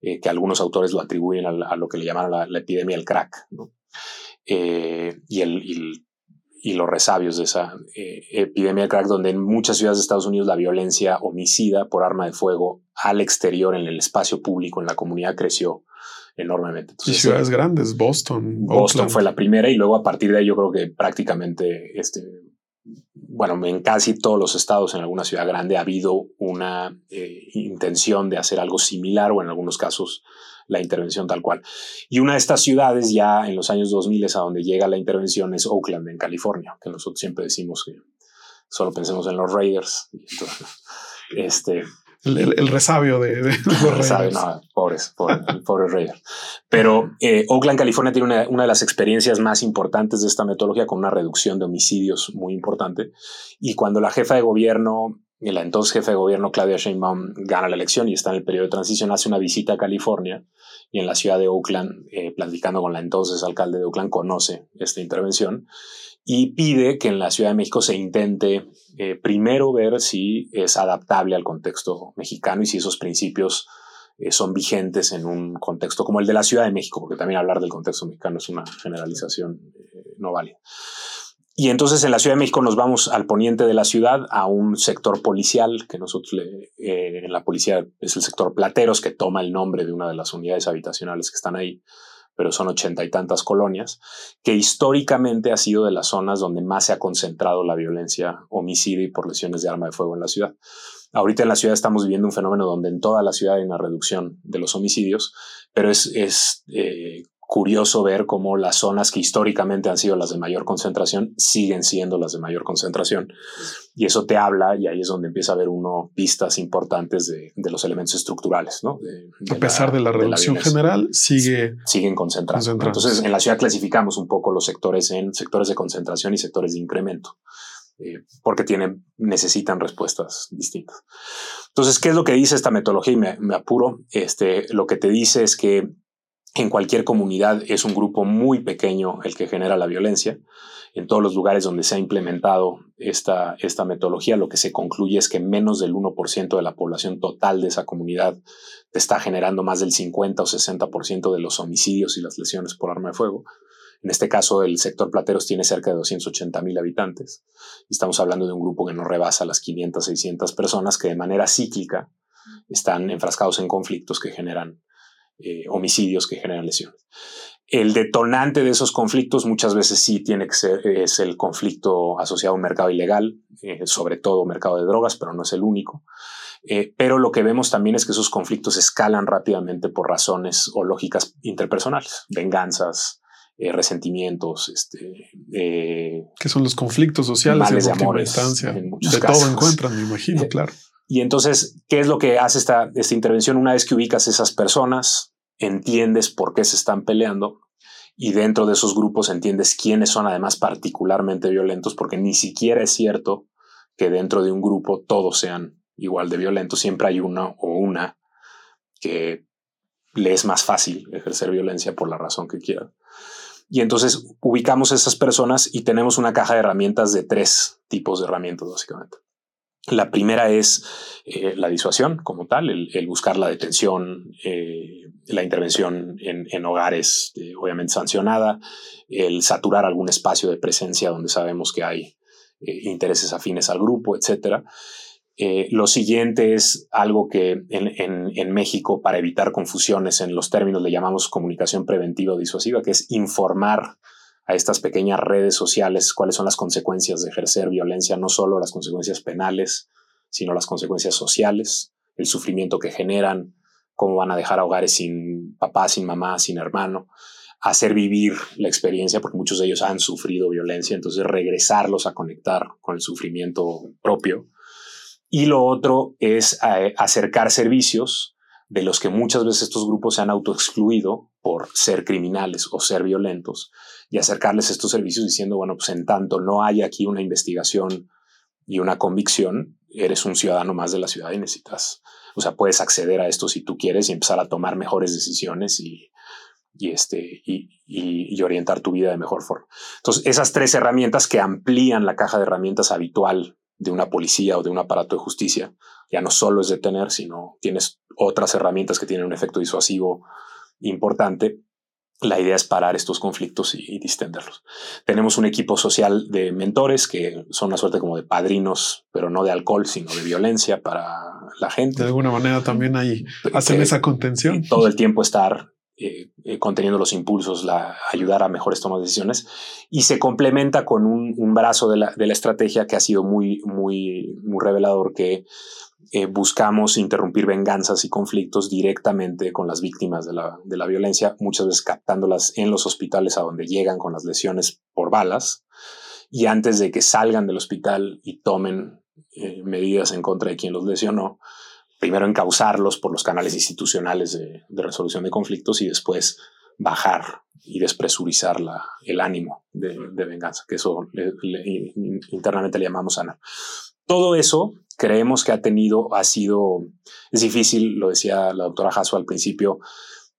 eh, que algunos autores lo atribuyen a, lo que le llamaron la, epidemia del crack. Eh, y, el, y y los resabios de esa eh, epidemia de crack, donde en muchas ciudades de Estados Unidos la violencia homicida por arma de fuego al exterior, en el espacio público, en la comunidad, creció enormemente. y ciudades grandes, Boston. Boston fue la primera y luego a partir de ahí yo creo que prácticamente, este, bueno, en casi todos los estados, en alguna ciudad grande, ha habido una eh, intención de hacer algo similar o en algunos casos la intervención tal cual. Y una de estas ciudades ya en los años 2000 es a donde llega la intervención es Oakland, en California, que nosotros siempre decimos que solo pensemos en los Raiders. este, el, resabio de, los Raiders. No, pobres, pobres, Raiders. Pero eh, Oakland, California tiene una, una, de las experiencias más importantes de esta metodología con una reducción de homicidios muy importante. Y cuando la jefa de gobierno la entonces jefe de gobierno Claudia Sheinbaum gana la elección y está en el periodo de transición, hace una visita a California y en la ciudad de Oakland, eh, platicando con la entonces alcalde de Oakland, conoce esta intervención y pide que en la Ciudad de México se intente eh, primero ver si es adaptable al contexto mexicano y si esos principios eh, son vigentes en un contexto como el de la Ciudad de México, porque también hablar del contexto mexicano es una generalización no válida. Y entonces en la Ciudad de México nos vamos al poniente de la ciudad, a un sector policial, que nosotros eh, en la policía es el sector Plateros, que toma el nombre de una de las unidades habitacionales que están ahí, pero son ochenta y tantas colonias, que históricamente ha sido de las zonas donde más se ha concentrado la violencia homicida y por lesiones de arma de fuego en la ciudad. Ahorita en la ciudad estamos viviendo un fenómeno donde en toda la ciudad hay una reducción de los homicidios, pero es, es eh, curioso ver cómo las zonas que históricamente han sido las de mayor concentración siguen siendo las de mayor concentración. Y eso te habla, y ahí es donde empieza a ver uno pistas importantes de, los elementos estructurales. ¿no? a pesar de la reducción general, sigue, siguen concentrados. Entonces, en la ciudad clasificamos un poco los sectores en sectores de concentración y sectores de incremento. Eh, porque tienen, necesitan respuestas distintas. Entonces, ¿qué es lo que dice esta metodología? Y me, me apuro. Este, lo que te dice es que en cualquier comunidad es un grupo muy pequeño el que genera la violencia. En todos los lugares donde se ha implementado esta, esta metodología, lo que se concluye es que menos del 1% de la población total de esa comunidad está generando más del 50 o 60% de los homicidios y las lesiones por arma de fuego. En este caso, el sector Plateros tiene cerca de 280 mil habitantes. Y estamos hablando de un grupo que no rebasa las 500, 600 personas que de manera cíclica están enfrascados en conflictos que generan eh, homicidios que generan lesiones. El detonante de esos conflictos muchas veces sí tiene que ser es el conflicto asociado a un mercado ilegal, eh, sobre todo mercado de drogas, pero no es el único. Eh, pero lo que vemos también es que esos conflictos escalan rápidamente por razones o lógicas interpersonales, venganzas, resentimientos, este, que son los conflictos sociales en de última instancia. de todo encuentran, me imagino, claro. Y entonces, ¿qué es lo que hace esta, esta intervención? Una vez que ubicas esas personas, entiendes por qué se están peleando y dentro de esos grupos entiendes quiénes son además particularmente violentos, porque ni siquiera es cierto que dentro de un grupo todos sean igual de violentos. Siempre hay uno o una que le es más fácil ejercer violencia por la razón que quiera. Y entonces ubicamos a esas personas y tenemos una caja de herramientas de tres tipos de herramientas, básicamente. La primera es eh, la disuasión como tal, el, buscar la detención, eh, la intervención en, hogares eh, obviamente sancionada, el saturar algún espacio de presencia donde sabemos que hay intereses afines al grupo, etcétera. lo siguiente es algo que en, en, México, para evitar confusiones en los términos, le llamamos comunicación preventiva o disuasiva, que es informar a estas pequeñas redes sociales cuáles son las consecuencias de ejercer violencia, no solo las consecuencias penales, sino las consecuencias sociales, el sufrimiento que generan, cómo van a dejar a hogares sin papá, sin mamá, sin hermano, hacer vivir la experiencia, porque muchos de ellos han sufrido violencia, entonces regresarlos a conectar con el sufrimiento propio. Y lo otro es eh, acercar servicios de los que muchas veces estos grupos se han autoexcluido por ser criminales o ser violentos y acercarles estos servicios diciendo, bueno, pues en tanto no hay aquí una investigación y una convicción, eres un ciudadano más de la ciudad y necesitas, o sea, puedes acceder a esto si tú quieres y empezar a tomar mejores decisiones y, este, y, orientar tu vida de mejor forma. Entonces, esas tres herramientas que amplían la caja de herramientas habitual de una policía o de un aparato de justicia, ya no solo es detener, sino tienes otras herramientas que tienen un efecto disuasivo importante. La idea es parar estos conflictos y, distenderlos. Tenemos un equipo social de mentores que son una suerte como de padrinos, pero no de alcohol, sino de violencia para la gente. De alguna manera también ahí hacen esa contención. Todo el tiempo estar eh, eh, conteniendo los impulsos, la, ayudar a mejores tomas de decisiones y se complementa con un, un brazo de la, de la, estrategia que ha sido muy, muy, muy revelador que eh, buscamos interrumpir venganzas y conflictos directamente con las víctimas de la, de la violencia, muchas veces captándolas en los hospitales a donde llegan con las lesiones por balas y antes de que salgan del hospital y tomen medidas en contra de quien los lesionó, primero encauzarlos por los canales institucionales de, resolución de conflictos y después bajar y despresurizar la, el ánimo de, venganza, que eso internamente le llamamos sanar. Todo eso creemos que ha tenido, ha sido, es difícil, lo decía la doctora Jasso al principio,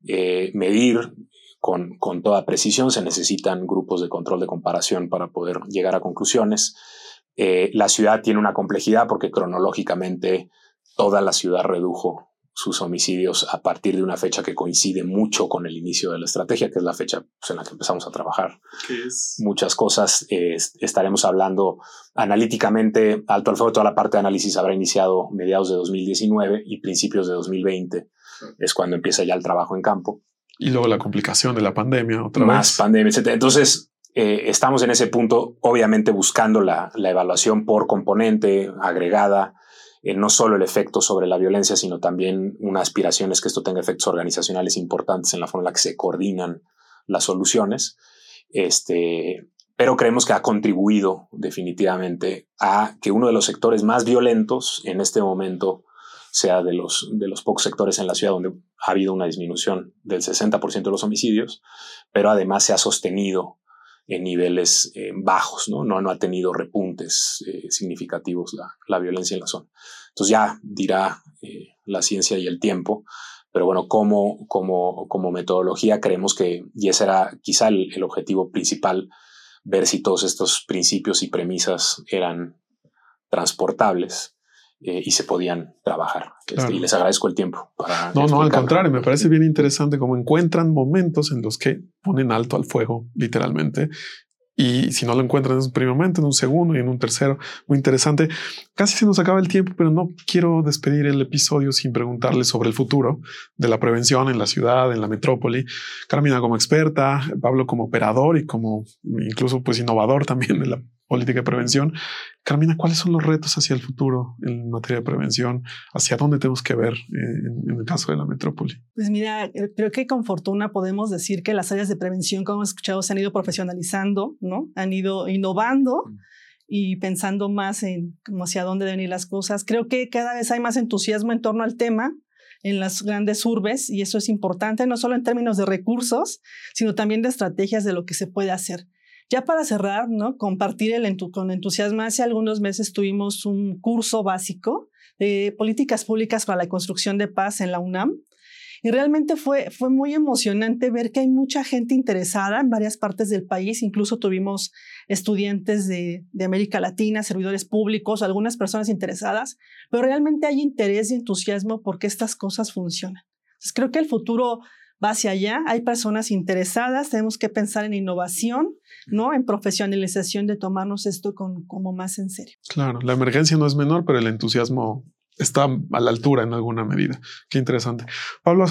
eh, medir con, con toda precisión, se necesitan grupos de control de comparación para poder llegar a conclusiones. Eh, la ciudad tiene una complejidad porque cronológicamente toda la ciudad redujo sus homicidios a partir de una fecha que coincide mucho con el inicio de la estrategia, que es la fecha pues, en la que empezamos a trabajar. Muchas cosas estaremos hablando analíticamente. Alto al fuego, toda la parte de análisis habrá iniciado mediados de 2019 y principios de 2020 es cuando empieza ya el trabajo en campo. Y luego la complicación de la pandemia, otra Más pandemia, etc. Entonces, eh, estamos en ese punto, obviamente buscando la, la evaluación por componente agregada, eh, no solo el efecto sobre la violencia, sino también una aspiración es que esto tenga efectos organizacionales importantes en la forma en la que se coordinan las soluciones. Este, pero creemos que ha contribuido definitivamente a que uno de los sectores más violentos en este momento sea de los, de los pocos sectores en la ciudad donde ha habido una disminución del 60% de los homicidios, pero además se ha sostenido en niveles eh, bajos, ¿no? ¿no? ha tenido repuntes eh, significativos la, la, violencia en la zona. Entonces ya dirá eh, la ciencia y el tiempo, pero bueno, como, como, como metodología creemos que, y ese era quizá el, el objetivo principal, ver si todos estos principios y premisas eran transportables eh, y se podían trabajar. Este, y les agradezco el tiempo. Para no, no, al contrario, me parece bien interesante cómo encuentran momentos en los que ponen alto al fuego, literalmente. Y si no lo encuentran en un primer momento, en un segundo y en un tercero, muy interesante. Casi se nos acaba el tiempo, pero no quiero despedir el episodio sin preguntarle sobre el futuro de la prevención en la ciudad, en la metrópoli. Carmina como experta, Pablo como operador y como incluso pues innovador también de la política de prevención. Carmina, ¿cuáles son los retos hacia el futuro en materia de prevención? ¿Hacia dónde tenemos que ver eh, en, el caso de la metrópoli? Pues mira, eh, creo que con fortuna podemos decir que las áreas de prevención, como hemos escuchado, se han ido profesionalizando, ¿no? Han ido innovando mm. y pensando más en cómo hacia dónde deben ir las cosas. Creo que cada vez hay más entusiasmo en torno al tema en las grandes urbes y eso es importante, no solo en términos de recursos, sino también de estrategias de lo que se puede hacer. Ya para cerrar, ¿no? Compartir con entusiasmo. Hace algunos meses tuvimos un curso básico de políticas públicas para la construcción de paz en la UNAM. Y realmente fue, fue muy emocionante ver que hay mucha gente interesada en varias partes del país. Incluso tuvimos estudiantes de, de América Latina, servidores públicos, algunas personas interesadas, pero realmente hay interés y entusiasmo porque estas cosas funcionan. Entonces creo que el futuro va hacia allá, hay personas interesadas, tenemos que pensar en innovación, ¿no? En profesionalización de tomarnos esto con, como más en serio. Claro, la emergencia no es menor, pero el entusiasmo está a la altura en alguna medida. Qué interesante. Pablo,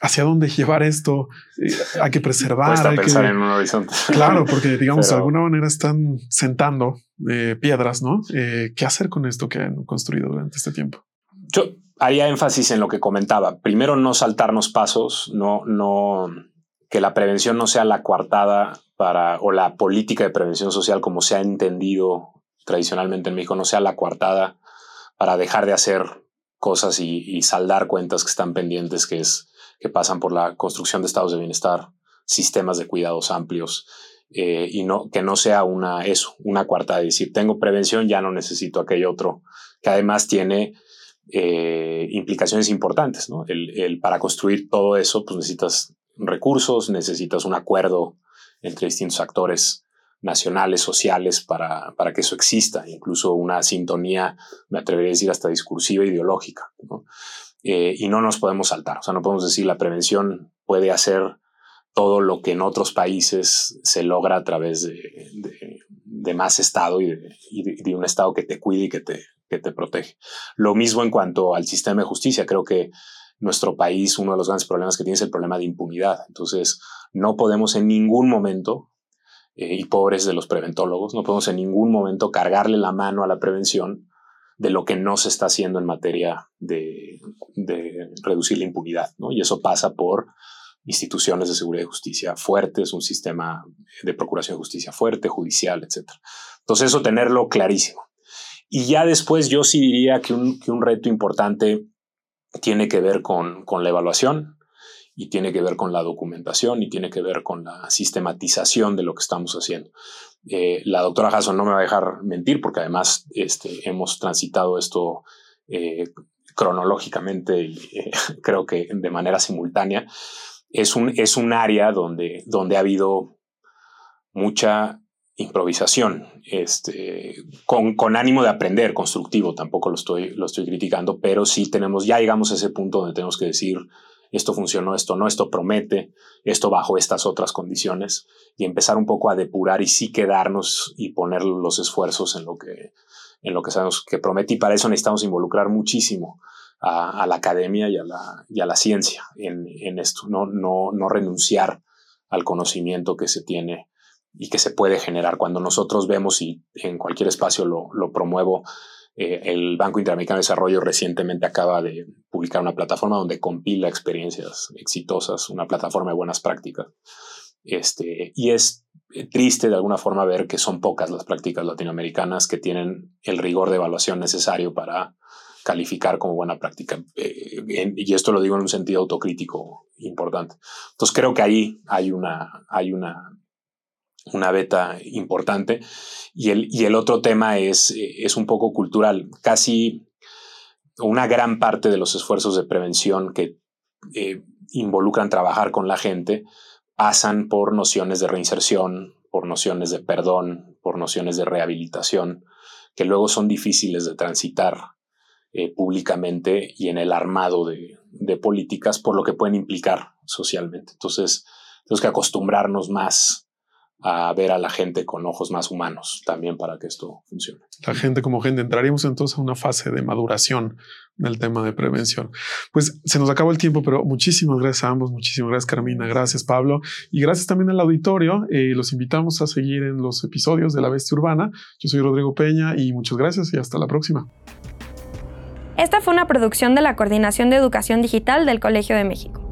¿hacia dónde llevar esto? Eh, hay que preservar. hay pensar en un horizonte. Claro, porque digamos, de alguna manera están sentando eh, piedras, ¿no? Eh, ¿Qué hacer con esto que han construido durante este tiempo? Yo haría énfasis en lo que comentaba. Primero, no saltarnos pasos, no, no, que la prevención no sea la coartada para, o la política de prevención social como se ha entendido tradicionalmente en México, no sea la coartada para dejar de hacer cosas y, saldar cuentas que están pendientes, que es que pasan por la construcción de estados de bienestar, sistemas de cuidados amplios, eh, y no que no sea una eso, una cuarta de decir tengo prevención, ya no necesito aquello otro, que además tiene eh, implicaciones importantes. ¿no? El, para construir todo eso, pues necesitas recursos, necesitas un acuerdo entre distintos actores nacionales, sociales, para, para que eso exista, incluso una sintonía, me atrevería a decir, hasta discursiva ideológica. Eh, y no nos podemos saltar, o sea, no podemos decir la prevención puede hacer todo lo que en otros países se logra a través de, más Estado y de, un Estado que te cuide y que te, que te protege. Lo mismo en cuanto al sistema de justicia. Creo que nuestro país, uno de los grandes problemas que tiene es el problema de impunidad. Entonces, no podemos en ningún momento, eh, y pobres de los preventólogos, no podemos en ningún momento cargarle la mano a la prevención de lo que no se está haciendo en materia de, de reducir la impunidad. ¿no? Y eso pasa por instituciones de seguridad y justicia fuertes, un sistema de procuración de justicia fuerte, judicial, etc. Entonces, eso tenerlo clarísimo. Y ya después yo sí diría que un, que un reto importante tiene que ver con, con, la evaluación y tiene que ver con la documentación y tiene que ver con la sistematización de lo que estamos haciendo. Eh, la doctora Hasson no me va a dejar mentir porque además este, hemos transitado esto eh, cronológicamente y eh, creo que de manera simultánea. Es un, es un área donde, donde ha habido mucha improvisación, este, con, con, ánimo de aprender, constructivo, tampoco lo estoy, lo estoy criticando, pero sí tenemos, ya llegamos a ese punto donde tenemos que decir, esto funcionó, esto no, esto promete, esto bajo estas otras condiciones, y empezar un poco a depurar y sí quedarnos y poner los esfuerzos en lo que, en lo que sabemos que promete, y para eso necesitamos involucrar muchísimo a, a la academia y a la, y a la ciencia en, en esto, no, no, no renunciar al conocimiento que se tiene y que se puede generar cuando nosotros vemos y en cualquier espacio lo, lo promuevo. Eh, el Banco Interamericano de Desarrollo recientemente acaba de publicar una plataforma donde compila experiencias exitosas, una plataforma de buenas prácticas. Este, y es triste de alguna forma ver que son pocas las prácticas latinoamericanas que tienen el rigor de evaluación necesario para calificar como buena práctica. Eh, y esto lo digo en un sentido autocrítico importante. Entonces creo que ahí hay una, hay una una beta importante. Y el, y el otro tema es, es un poco cultural. Casi una gran parte de los esfuerzos de prevención que eh, involucran trabajar con la gente pasan por nociones de reinserción, por nociones de perdón, por nociones de rehabilitación, que luego son difíciles de transitar eh, públicamente y en el armado de, de políticas por lo que pueden implicar socialmente. Entonces, tenemos que acostumbrarnos más a ver a la gente con ojos más humanos también para que esto funcione. La gente como gente, entraríamos entonces a una fase de maduración del tema de prevención. Pues se nos acabó el tiempo, pero muchísimas gracias a ambos, muchísimas gracias Carmina, gracias Pablo y gracias también al auditorio. Eh, los invitamos a seguir en los episodios de La Bestia Urbana. Yo soy Rodrigo Peña y muchas gracias y hasta la próxima. Esta fue una producción de la Coordinación de Educación Digital del Colegio de México.